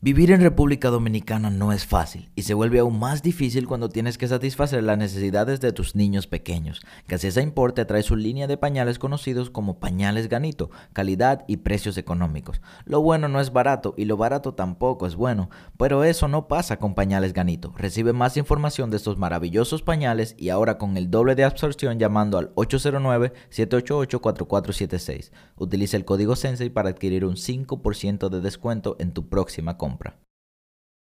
Vivir en República Dominicana no es fácil y se vuelve aún más difícil cuando tienes que satisfacer las necesidades de tus niños pequeños. Gasesa Importe trae su línea de pañales conocidos como pañales Ganito, calidad y precios económicos. Lo bueno no es barato y lo barato tampoco es bueno, pero eso no pasa con pañales Ganito. Recibe más información de estos maravillosos pañales y ahora con el doble de absorción llamando al 809-788-4476. Utiliza el código Sensei para adquirir un 5% de descuento en tu próxima compra.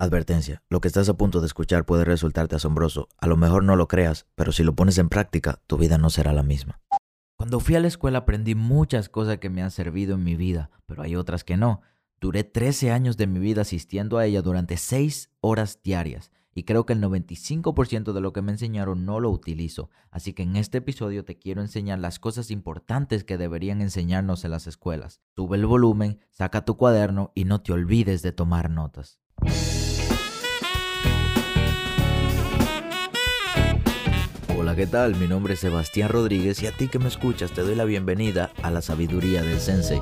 Advertencia, lo que estás a punto de escuchar puede resultarte asombroso. A lo mejor no lo creas, pero si lo pones en práctica, tu vida no será la misma. Cuando fui a la escuela aprendí muchas cosas que me han servido en mi vida, pero hay otras que no. Duré 13 años de mi vida asistiendo a ella durante 6 horas diarias y creo que el 95% de lo que me enseñaron no lo utilizo, así que en este episodio te quiero enseñar las cosas importantes que deberían enseñarnos en las escuelas. Sube el volumen, saca tu cuaderno y no te olvides de tomar notas. Hola, ¿qué tal? Mi nombre es Sebastián Rodríguez y a ti que me escuchas te doy la bienvenida a la sabiduría del Sensei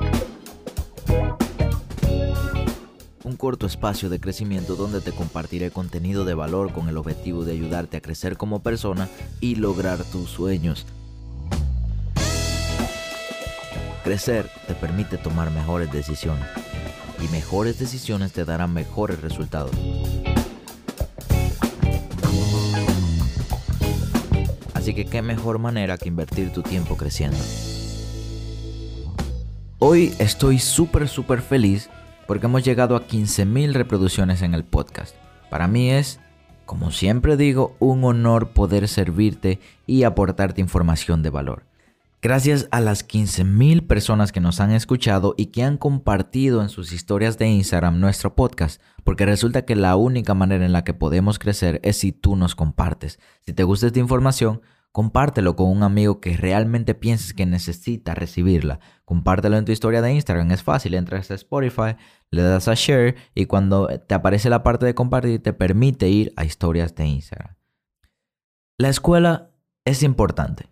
un corto espacio de crecimiento donde te compartiré contenido de valor con el objetivo de ayudarte a crecer como persona y lograr tus sueños. Crecer te permite tomar mejores decisiones y mejores decisiones te darán mejores resultados. Así que qué mejor manera que invertir tu tiempo creciendo. Hoy estoy súper súper feliz porque hemos llegado a 15.000 reproducciones en el podcast. Para mí es, como siempre digo, un honor poder servirte y aportarte información de valor. Gracias a las 15.000 personas que nos han escuchado y que han compartido en sus historias de Instagram nuestro podcast, porque resulta que la única manera en la que podemos crecer es si tú nos compartes. Si te gusta esta información, compártelo con un amigo que realmente pienses que necesita recibirla. Compártelo en tu historia de Instagram, es fácil, entras a Spotify, le das a share y cuando te aparece la parte de compartir te permite ir a historias de Instagram. La escuela es importante.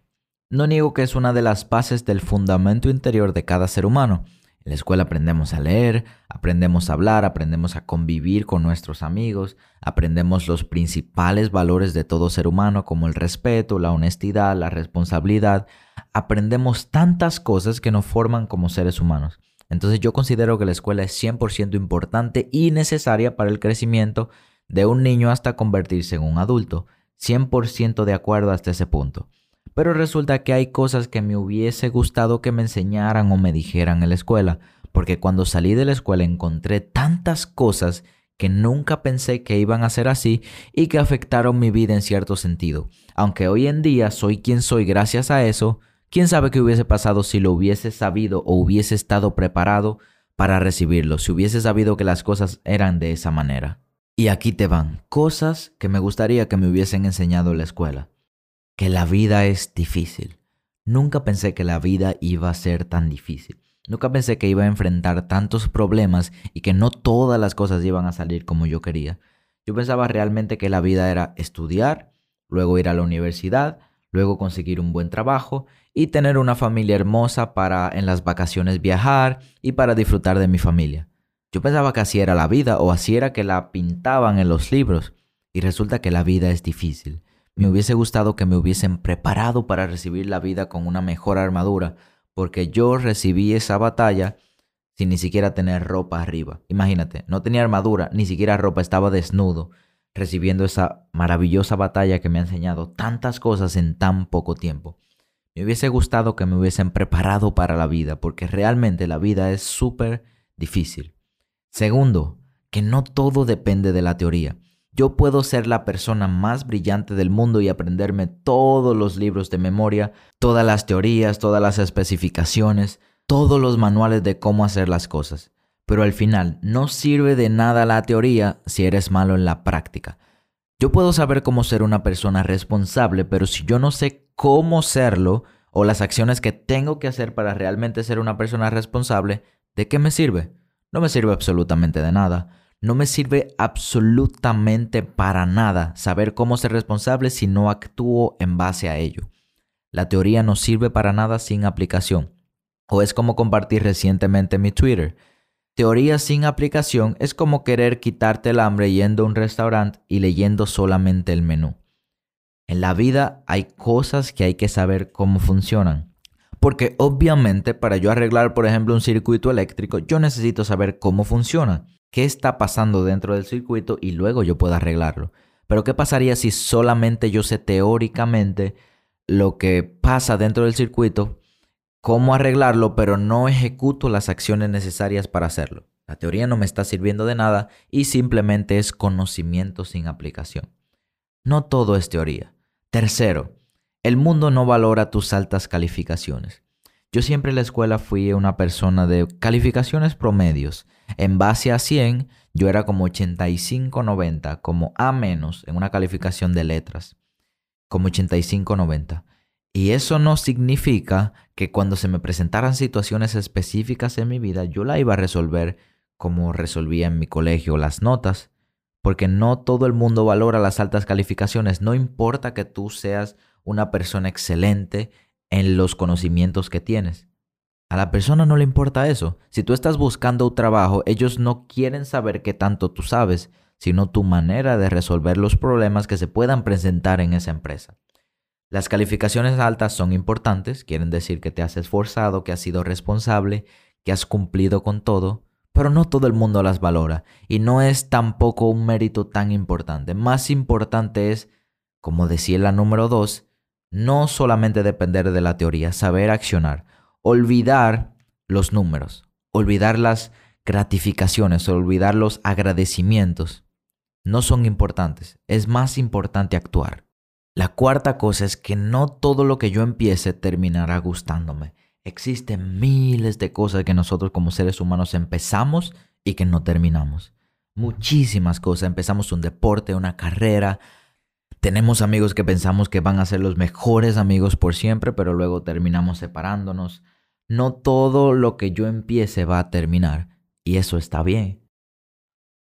No niego que es una de las bases del fundamento interior de cada ser humano. En la escuela aprendemos a leer, aprendemos a hablar, aprendemos a convivir con nuestros amigos, aprendemos los principales valores de todo ser humano como el respeto, la honestidad, la responsabilidad. Aprendemos tantas cosas que nos forman como seres humanos. Entonces yo considero que la escuela es 100% importante y necesaria para el crecimiento de un niño hasta convertirse en un adulto. 100% de acuerdo hasta ese punto. Pero resulta que hay cosas que me hubiese gustado que me enseñaran o me dijeran en la escuela, porque cuando salí de la escuela encontré tantas cosas que nunca pensé que iban a ser así y que afectaron mi vida en cierto sentido. Aunque hoy en día soy quien soy gracias a eso, quién sabe qué hubiese pasado si lo hubiese sabido o hubiese estado preparado para recibirlo, si hubiese sabido que las cosas eran de esa manera. Y aquí te van cosas que me gustaría que me hubiesen enseñado en la escuela que la vida es difícil. Nunca pensé que la vida iba a ser tan difícil. Nunca pensé que iba a enfrentar tantos problemas y que no todas las cosas iban a salir como yo quería. Yo pensaba realmente que la vida era estudiar, luego ir a la universidad, luego conseguir un buen trabajo y tener una familia hermosa para en las vacaciones viajar y para disfrutar de mi familia. Yo pensaba que así era la vida o así era que la pintaban en los libros y resulta que la vida es difícil. Me hubiese gustado que me hubiesen preparado para recibir la vida con una mejor armadura, porque yo recibí esa batalla sin ni siquiera tener ropa arriba. Imagínate, no tenía armadura, ni siquiera ropa, estaba desnudo, recibiendo esa maravillosa batalla que me ha enseñado tantas cosas en tan poco tiempo. Me hubiese gustado que me hubiesen preparado para la vida, porque realmente la vida es súper difícil. Segundo, que no todo depende de la teoría. Yo puedo ser la persona más brillante del mundo y aprenderme todos los libros de memoria, todas las teorías, todas las especificaciones, todos los manuales de cómo hacer las cosas. Pero al final no sirve de nada la teoría si eres malo en la práctica. Yo puedo saber cómo ser una persona responsable, pero si yo no sé cómo serlo o las acciones que tengo que hacer para realmente ser una persona responsable, ¿de qué me sirve? No me sirve absolutamente de nada. No me sirve absolutamente para nada saber cómo ser responsable si no actúo en base a ello. La teoría no sirve para nada sin aplicación. O es como compartí recientemente en mi Twitter. Teoría sin aplicación es como querer quitarte el hambre yendo a un restaurante y leyendo solamente el menú. En la vida hay cosas que hay que saber cómo funcionan. Porque obviamente para yo arreglar, por ejemplo, un circuito eléctrico, yo necesito saber cómo funciona, qué está pasando dentro del circuito y luego yo puedo arreglarlo. Pero ¿qué pasaría si solamente yo sé teóricamente lo que pasa dentro del circuito, cómo arreglarlo, pero no ejecuto las acciones necesarias para hacerlo. La teoría no me está sirviendo de nada y simplemente es conocimiento sin aplicación. No todo es teoría. Tercero, el mundo no valora tus altas calificaciones. Yo siempre en la escuela fui una persona de calificaciones promedios. En base a 100, yo era como 85-90, como A menos en una calificación de letras como 85-90. Y eso no significa que cuando se me presentaran situaciones específicas en mi vida, yo la iba a resolver como resolvía en mi colegio las notas, porque no todo el mundo valora las altas calificaciones, no importa que tú seas una persona excelente en los conocimientos que tienes. A la persona no le importa eso. Si tú estás buscando un trabajo, ellos no quieren saber qué tanto tú sabes, sino tu manera de resolver los problemas que se puedan presentar en esa empresa. Las calificaciones altas son importantes, quieren decir que te has esforzado, que has sido responsable, que has cumplido con todo, pero no todo el mundo las valora y no es tampoco un mérito tan importante. Más importante es, como decía la número 2, no solamente depender de la teoría, saber accionar, olvidar los números, olvidar las gratificaciones, olvidar los agradecimientos no son importantes. Es más importante actuar. La cuarta cosa es que no todo lo que yo empiece terminará gustándome. Existen miles de cosas que nosotros como seres humanos empezamos y que no terminamos. Muchísimas cosas. Empezamos un deporte, una carrera. Tenemos amigos que pensamos que van a ser los mejores amigos por siempre, pero luego terminamos separándonos. No todo lo que yo empiece va a terminar. Y eso está bien.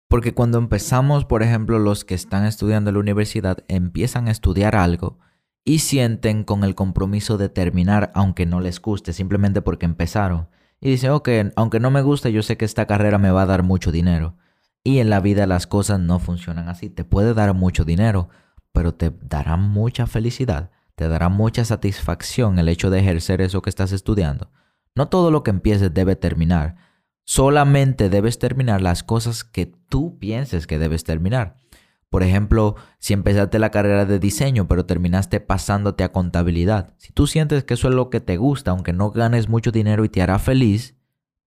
Porque cuando empezamos, por ejemplo, los que están estudiando en la universidad empiezan a estudiar algo y sienten con el compromiso de terminar aunque no les guste, simplemente porque empezaron. Y dicen, ok, aunque no me guste, yo sé que esta carrera me va a dar mucho dinero. Y en la vida las cosas no funcionan así. Te puede dar mucho dinero, pero te dará mucha felicidad, te dará mucha satisfacción el hecho de ejercer eso que estás estudiando. No todo lo que empieces debe terminar Solamente debes terminar las cosas que tú pienses que debes terminar. Por ejemplo, si empezaste la carrera de diseño pero terminaste pasándote a contabilidad, si tú sientes que eso es lo que te gusta, aunque no ganes mucho dinero y te hará feliz,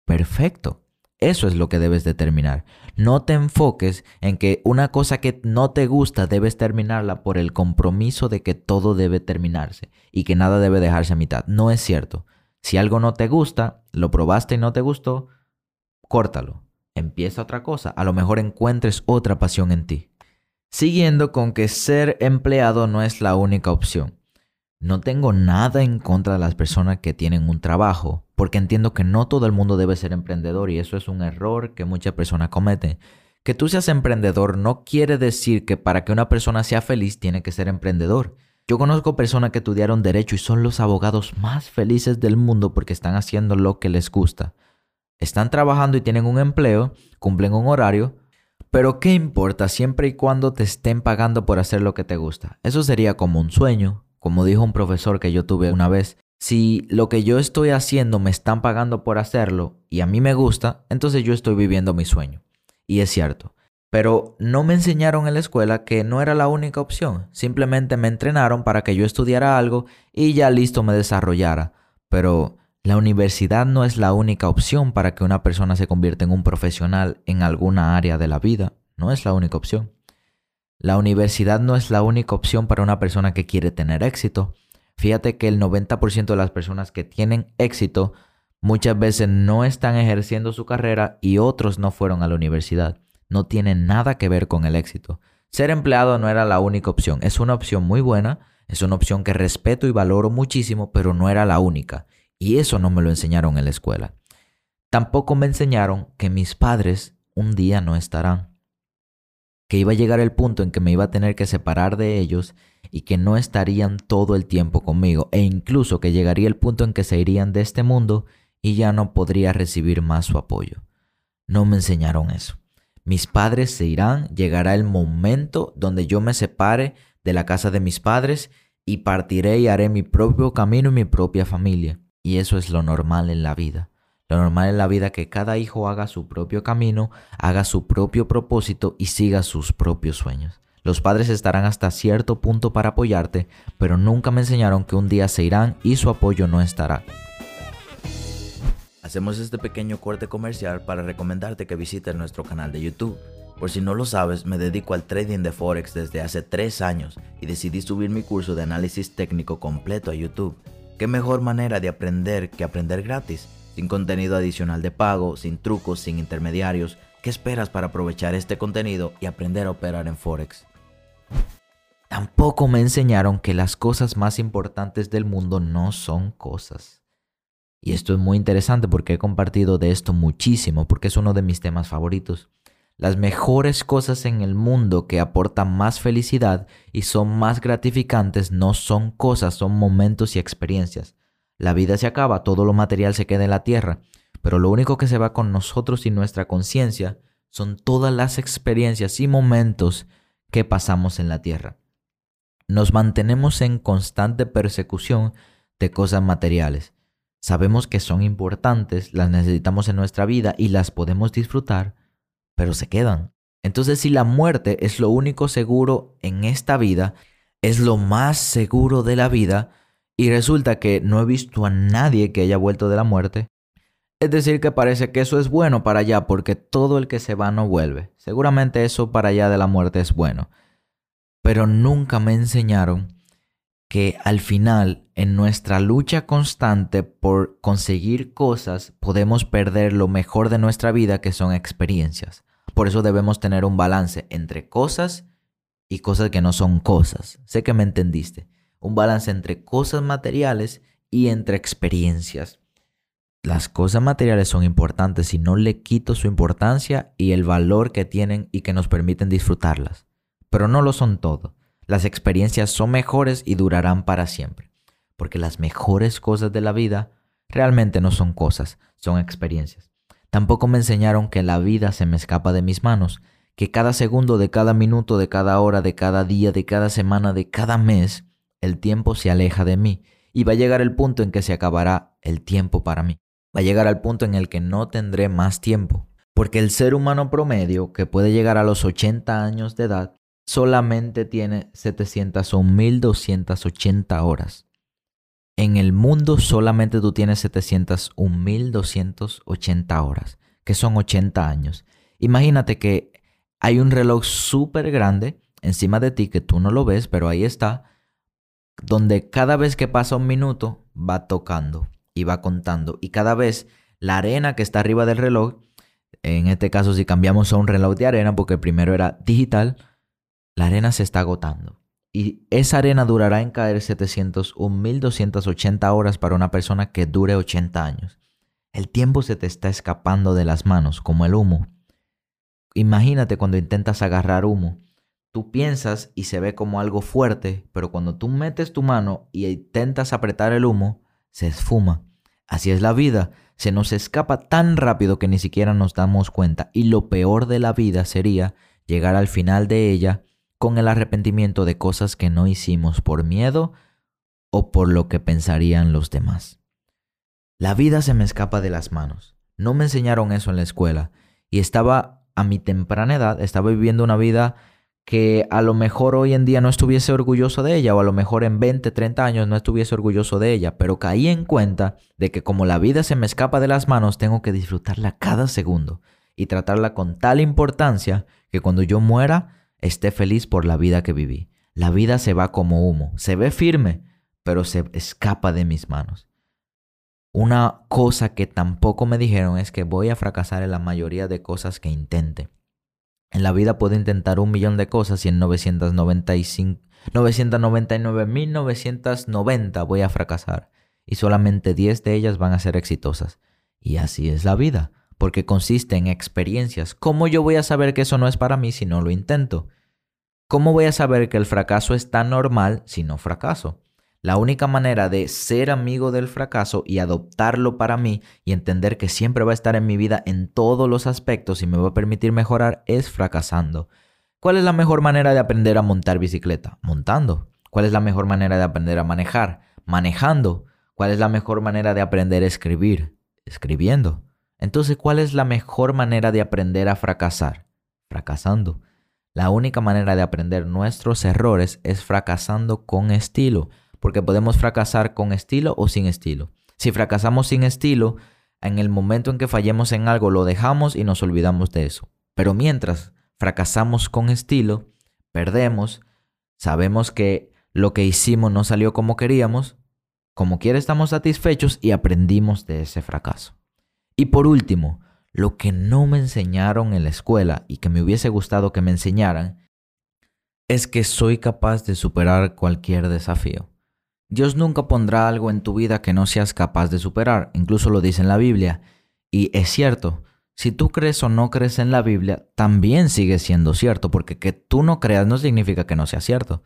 perfecto. Eso es lo que debes de terminar. No te enfoques en que una cosa que no te gusta debes terminarla por el compromiso de que todo debe terminarse y que nada debe dejarse a mitad. No es cierto. Si algo no te gusta, lo probaste y no te gustó, córtalo, empieza otra cosa, a lo mejor encuentres otra pasión en ti. Siguiendo con que ser empleado no es la única opción. No tengo nada en contra de las personas que tienen un trabajo, porque entiendo que no todo el mundo debe ser emprendedor y eso es un error que muchas personas cometen. Que tú seas emprendedor no quiere decir que para que una persona sea feliz tiene que ser emprendedor. Yo conozco personas que estudiaron derecho y son los abogados más felices del mundo porque están haciendo lo que les gusta están trabajando y tienen un empleo, cumplen un horario, pero ¿qué importa siempre y cuando te estén pagando por hacer lo que te gusta? Eso sería como un sueño, como dijo un profesor que yo tuve una vez. Si lo que yo estoy haciendo me están pagando por hacerlo y a mí me gusta, entonces yo estoy viviendo mi sueño. Y es cierto. Pero no me enseñaron en la escuela que no era la única opción. Simplemente me entrenaron para que yo estudiara algo y ya listo me desarrollara. Pero la universidad no es la única opción para que una persona se convierta en un profesional en alguna área de la vida. No es la única opción. La universidad no es la única opción para una persona que quiere tener éxito. Fíjate que el 90% de las personas que tienen éxito muchas veces no están ejerciendo su carrera y otros no fueron a la universidad. No tiene nada que ver con el éxito. Ser empleado no era la única opción. Es una opción muy buena, es una opción que respeto y valoro muchísimo, pero no era la única. Y eso no me lo enseñaron en la escuela. Tampoco me enseñaron que mis padres un día no estarán. Que iba a llegar el punto en que me iba a tener que separar de ellos y que no estarían todo el tiempo conmigo. E incluso que llegaría el punto en que se irían de este mundo y ya no podría recibir más su apoyo. no me enseñaron eso. Mis padres se irán, llegará el momento donde yo me separe de la casa de mis padres y partiré y haré mi propio camino y mi propia familia. Y eso es lo normal en la vida. Lo normal en la vida es que cada hijo haga su propio camino, haga su propio propósito y siga sus propios sueños. Los padres estarán hasta cierto punto para apoyarte, pero nunca me enseñaron que un día se irán y su apoyo no estará. Hacemos este pequeño corte comercial para recomendarte que visites nuestro canal de YouTube. Por si no lo sabes, me dedico al trading de Forex desde hace 3 años y decidí subir mi curso de análisis técnico completo a YouTube. ¿Qué mejor manera de aprender que aprender gratis? Sin contenido adicional de pago, sin trucos, sin intermediarios. ¿Qué esperas para aprovechar este contenido y aprender a operar en Forex? Tampoco me enseñaron que las cosas más importantes del mundo no son cosas. Y esto es muy interesante porque he compartido de esto muchísimo, porque es uno de mis temas favoritos. Las mejores cosas en el mundo que aportan más felicidad y son más gratificantes no son cosas, son momentos y experiencias. La vida se acaba, todo lo material se queda en la tierra, pero lo único que se va con nosotros y nuestra conciencia son todas las experiencias y momentos que pasamos en la tierra. Nos mantenemos en constante persecución de cosas materiales Sabemos que son importantes, las necesitamos en nuestra vida y las podemos disfrutar, pero se quedan. Entonces si la muerte es lo único seguro en esta vida, es lo más seguro de la vida, y resulta que no he visto a nadie que haya vuelto de la muerte, es decir, que parece que eso es bueno para allá porque todo el que se va no vuelve. Seguramente eso para allá de la muerte es bueno. Pero nunca me enseñaron que al final, en nuestra lucha constante por conseguir cosas, podemos perder lo mejor de nuestra vida, que son experiencias. Por eso debemos tener un balance entre cosas y cosas que no son cosas. Sé que me entendiste. Un balance entre cosas materiales y entre experiencias. Las cosas materiales son importantes y no le quito su importancia y el valor que tienen y que nos permiten disfrutarlas. Pero no lo son todo. Las experiencias son mejores y durarán para siempre, porque las mejores cosas de la vida realmente no son cosas, son experiencias. Tampoco me enseñaron que la vida se me escapa de mis manos, que cada segundo de cada minuto, de cada hora, de cada día, de cada semana, de cada mes, el tiempo se aleja de mí y va a llegar el punto en que se acabará el tiempo para mí. Va a llegar al punto en el que no tendré más tiempo. Porque el ser humano promedio, que puede llegar a los 80 años de edad, solamente tiene 701.280 horas. En el mundo solamente tú tienes 701.280 horas, que son 80 años. Imagínate que hay un reloj súper grande encima de ti que tú no lo ves, pero ahí está, donde cada vez que pasa un minuto va tocando y va contando. Y cada vez la arena que está arriba del reloj, en este caso si cambiamos a un reloj de arena, porque el primero era digital, la arena se está agotando. Y esa arena durará en caer 701.280 horas para una persona que dure 80 años. El tiempo se te está escapando de las manos, como el humo. Imagínate cuando intentas agarrar humo. Tú piensas y se ve como algo fuerte, pero cuando tú metes tu mano y intentas apretar el humo, se esfuma. Así es la vida, se nos escapa tan rápido que ni siquiera nos damos cuenta. Y lo peor de la vida sería llegar al final de ella con el arrepentimiento de cosas que no hicimos por miedo o por lo que pensarían los demás. La vida se me escapa de las manos. No me enseñaron eso en la escuela y estaba a mi temprana edad, estaba viviendo una vida que a lo mejor hoy en día no estuviese orgulloso de ella o a lo mejor en 20, 30 años no estuviese orgulloso de ella, pero caí en cuenta de que como la vida se me escapa de las manos, tengo que disfrutarla cada segundo y tratarla con tal importancia que cuando yo muera esté feliz por la vida que viví. La vida se va como humo, se ve firme, pero se escapa de mis manos. Una cosa que tampoco me dijeron es que voy a fracasar en la mayoría de cosas que intente. En la vida puedo intentar un millón de cosas y en 995, 999.990 voy a fracasar y solamente 10 de ellas van a ser exitosas. Y así es la vida porque consiste en experiencias. ¿Cómo yo voy a saber que eso no es para mí si no lo intento? ¿Cómo voy a saber que el fracaso es tan normal si no fracaso? La única manera de ser amigo del fracaso y adoptarlo para mí y entender que siempre va a estar en mi vida en todos los aspectos y me va a permitir mejorar es fracasando. ¿Cuál es la mejor manera de aprender a montar bicicleta? Montando. ¿Cuál es la mejor manera de aprender a manejar? Manejando. ¿Cuál es la mejor manera de aprender a escribir? Escribiendo. Entonces, ¿cuál es la mejor manera de aprender a fracasar? Fracasando. La única manera de aprender nuestros errores es fracasando con estilo, porque podemos fracasar con estilo o sin estilo. Si fracasamos sin estilo, en el momento en que fallemos en algo lo dejamos y nos olvidamos de eso. Pero mientras fracasamos con estilo, perdemos, sabemos que lo que hicimos no salió como queríamos, como quiera estamos satisfechos y aprendimos de ese fracaso. Y por último, lo que no me enseñaron en la escuela y que me hubiese gustado que me enseñaran es que soy capaz de superar cualquier desafío. Dios nunca pondrá algo en tu vida que no seas capaz de superar, incluso lo dice en la Biblia. Y es cierto, si tú crees o no crees en la Biblia, también sigue siendo cierto, porque que tú no creas no significa que no sea cierto.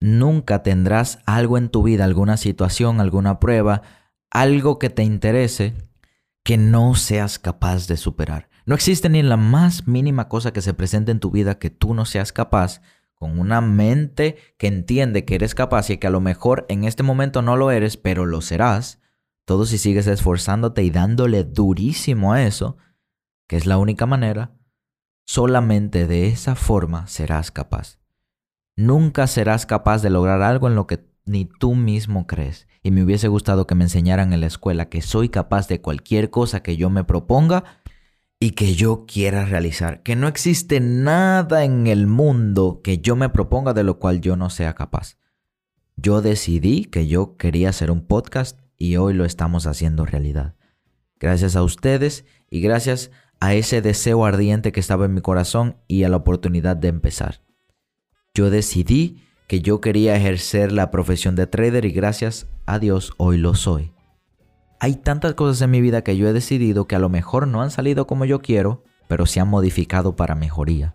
Nunca tendrás algo en tu vida, alguna situación, alguna prueba, algo que te interese que no seas capaz de superar. No existe ni la más mínima cosa que se presente en tu vida que tú no seas capaz, con una mente que entiende que eres capaz y que a lo mejor en este momento no lo eres, pero lo serás. Todo si sigues esforzándote y dándole durísimo a eso, que es la única manera, solamente de esa forma serás capaz. Nunca serás capaz de lograr algo en lo que ni tú mismo crees. Y me hubiese gustado que me enseñaran en la escuela que soy capaz de cualquier cosa que yo me proponga y que yo quiera realizar. Que no existe nada en el mundo que yo me proponga de lo cual yo no sea capaz. Yo decidí que yo quería hacer un podcast y hoy lo estamos haciendo realidad. Gracias a ustedes y gracias a ese deseo ardiente que estaba en mi corazón y a la oportunidad de empezar. Yo decidí que yo quería ejercer la profesión de trader y gracias a Dios hoy lo soy. Hay tantas cosas en mi vida que yo he decidido que a lo mejor no han salido como yo quiero, pero se han modificado para mejoría.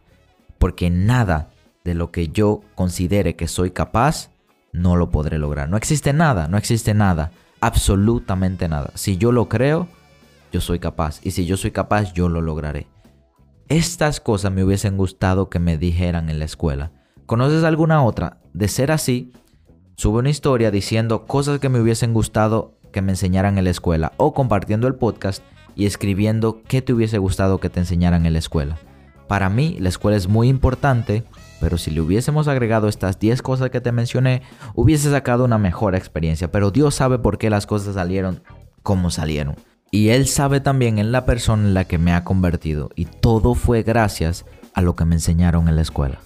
Porque nada de lo que yo considere que soy capaz, no lo podré lograr. No existe nada, no existe nada, absolutamente nada. Si yo lo creo, yo soy capaz. Y si yo soy capaz, yo lo lograré. Estas cosas me hubiesen gustado que me dijeran en la escuela. ¿Conoces alguna otra? De ser así, sube una historia diciendo cosas que me hubiesen gustado que me enseñaran en la escuela o compartiendo el podcast y escribiendo qué te hubiese gustado que te enseñaran en la escuela. Para mí, la escuela es muy importante, pero si le hubiésemos agregado estas 10 cosas que te mencioné, hubiese sacado una mejor experiencia. Pero Dios sabe por qué las cosas salieron como salieron. Y Él sabe también en la persona en la que me ha convertido. Y todo fue gracias a lo que me enseñaron en la escuela.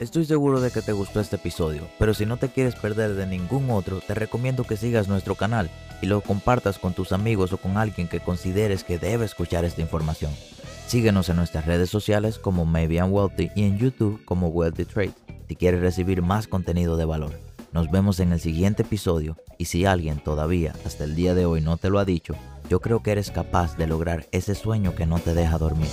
Estoy seguro de que te gustó este episodio, pero si no te quieres perder de ningún otro, te recomiendo que sigas nuestro canal y lo compartas con tus amigos o con alguien que consideres que debe escuchar esta información. Síguenos en nuestras redes sociales como Maybe I'm Wealthy y en YouTube como Wealthy Trade si quieres recibir más contenido de valor. Nos vemos en el siguiente episodio y si alguien todavía hasta el día de hoy no te lo ha dicho, yo creo que eres capaz de lograr ese sueño que no te deja dormir.